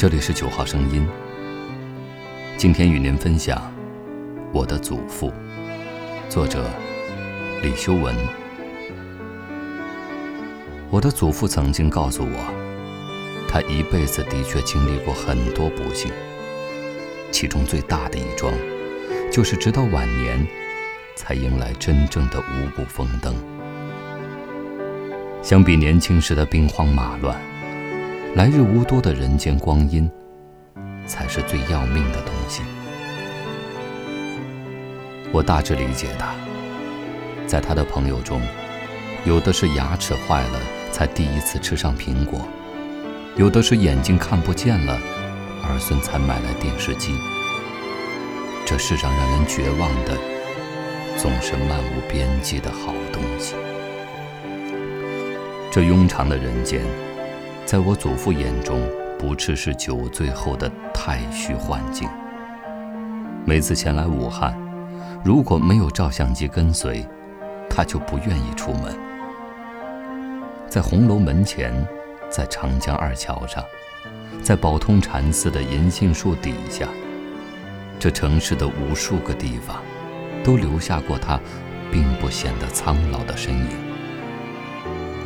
这里是九号声音。今天与您分享《我的祖父》，作者李修文。我的祖父曾经告诉我，他一辈子的确经历过很多不幸，其中最大的一桩，就是直到晚年，才迎来真正的五谷丰登。相比年轻时的兵荒马乱，来日无多的人间光阴，才是最要命的东西。我大致理解他，在他的朋友中，有的是牙齿坏了才第一次吃上苹果，有的是眼睛看不见了，儿孙才买来电视机。这世上让人绝望的，总是漫无边际的好东西。这庸常的人间，在我祖父眼中，不啻是酒醉后的太虚幻境。每次前来武汉，如果没有照相机跟随，他就不愿意出门。在红楼门前，在长江二桥上，在宝通禅寺的银杏树底下，这城市的无数个地方，都留下过他并不显得苍老的身影。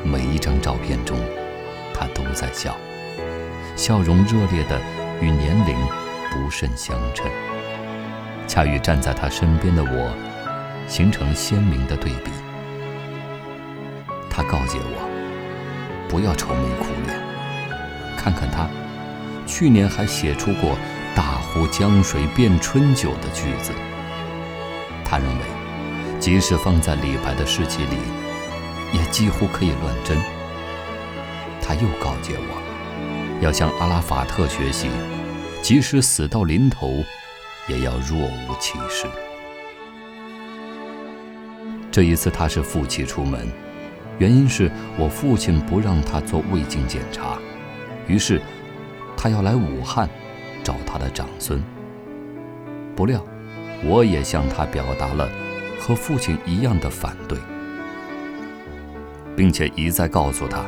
每一张照片中，他都在笑，笑容热烈的与年龄不甚相称，恰与站在他身边的我形成鲜明的对比。他告诫我，不要愁眉苦脸，看看他，去年还写出过“大湖江水变春酒”的句子。他认为，即使放在李白的诗集里。也几乎可以乱真。他又告诫我，要向阿拉法特学习，即使死到临头，也要若无其事。这一次他是负气出门，原因是我父亲不让他做胃镜检查，于是他要来武汉找他的长孙。不料，我也向他表达了和父亲一样的反对。并且一再告诉他，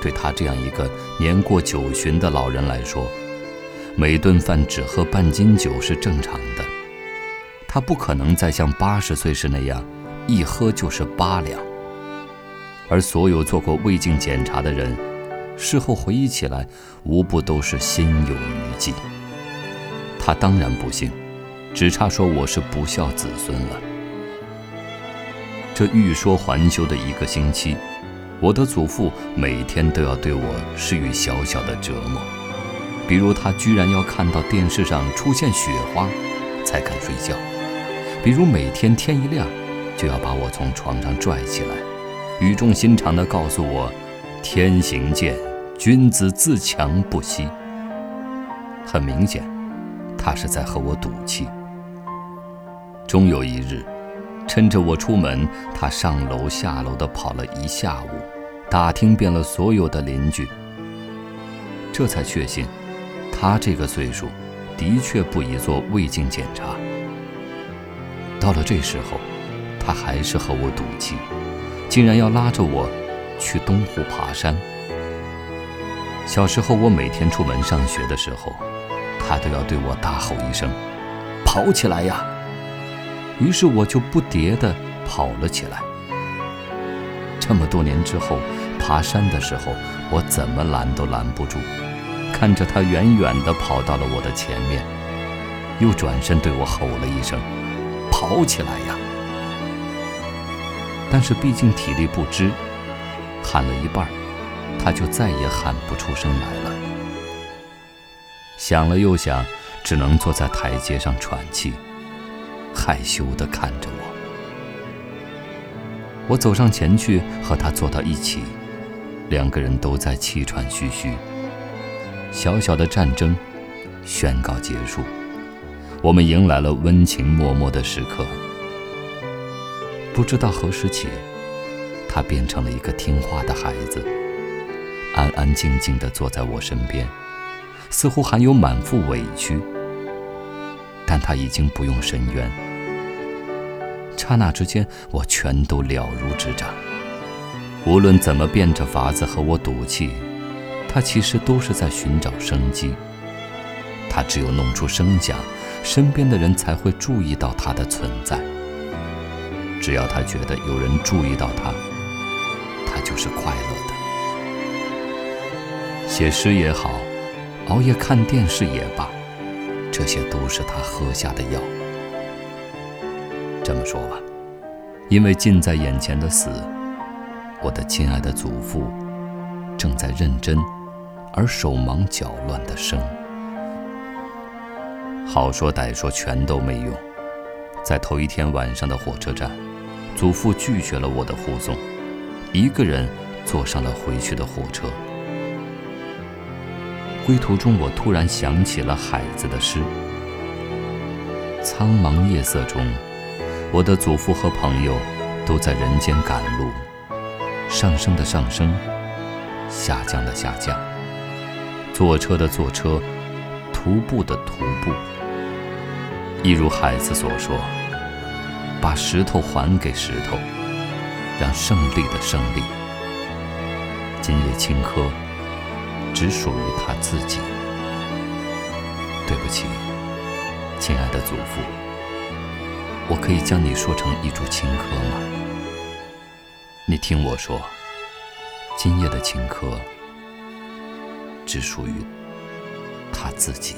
对他这样一个年过九旬的老人来说，每顿饭只喝半斤酒是正常的。他不可能再像八十岁时那样，一喝就是八两。而所有做过胃镜检查的人，事后回忆起来，无不都是心有余悸。他当然不信，只差说我是不孝子孙了。这欲说还休的一个星期，我的祖父每天都要对我施予小小的折磨，比如他居然要看到电视上出现雪花，才肯睡觉；比如每天天一亮，就要把我从床上拽起来，语重心长地告诉我：“天行健，君子自强不息。”很明显，他是在和我赌气。终有一日。趁着我出门，他上楼下楼的跑了一下午，打听遍了所有的邻居，这才确信，他这个岁数，的确不宜做胃镜检查。到了这时候，他还是和我赌气，竟然要拉着我去东湖爬山。小时候，我每天出门上学的时候，他都要对我大吼一声：“跑起来呀！”于是我就不迭地跑了起来。这么多年之后，爬山的时候，我怎么拦都拦不住。看着他远远地跑到了我的前面，又转身对我吼了一声：“跑起来呀！”但是毕竟体力不支，喊了一半，他就再也喊不出声来了。想了又想，只能坐在台阶上喘气。害羞地看着我，我走上前去和他坐到一起，两个人都在气喘吁吁。小小的战争宣告结束，我们迎来了温情脉脉的时刻。不知道何时起，他变成了一个听话的孩子，安安静静地坐在我身边，似乎还有满腹委屈。但他已经不用申冤。刹那之间，我全都了如指掌。无论怎么变着法子和我赌气，他其实都是在寻找生机。他只有弄出声响，身边的人才会注意到他的存在。只要他觉得有人注意到他，他就是快乐的。写诗也好，熬夜看电视也罢，这些都是他喝下的药。这么说吧，因为近在眼前的死，我的亲爱的祖父正在认真而手忙脚乱地生。好说歹说，全都没用。在头一天晚上的火车站，祖父拒绝了我的护送，一个人坐上了回去的火车。归途中，我突然想起了海子的诗：“苍茫夜色中，我的祖父和朋友都在人间赶路，上升的上升，下降的下降，坐车的坐车，徒步的徒步。”一如海子所说：“把石头还给石头，让胜利的胜利。今夜青稞只属于他自己。”对不起，亲爱的祖父，我可以将你说成一株青稞吗？你听我说，今夜的青稞只属于他自己。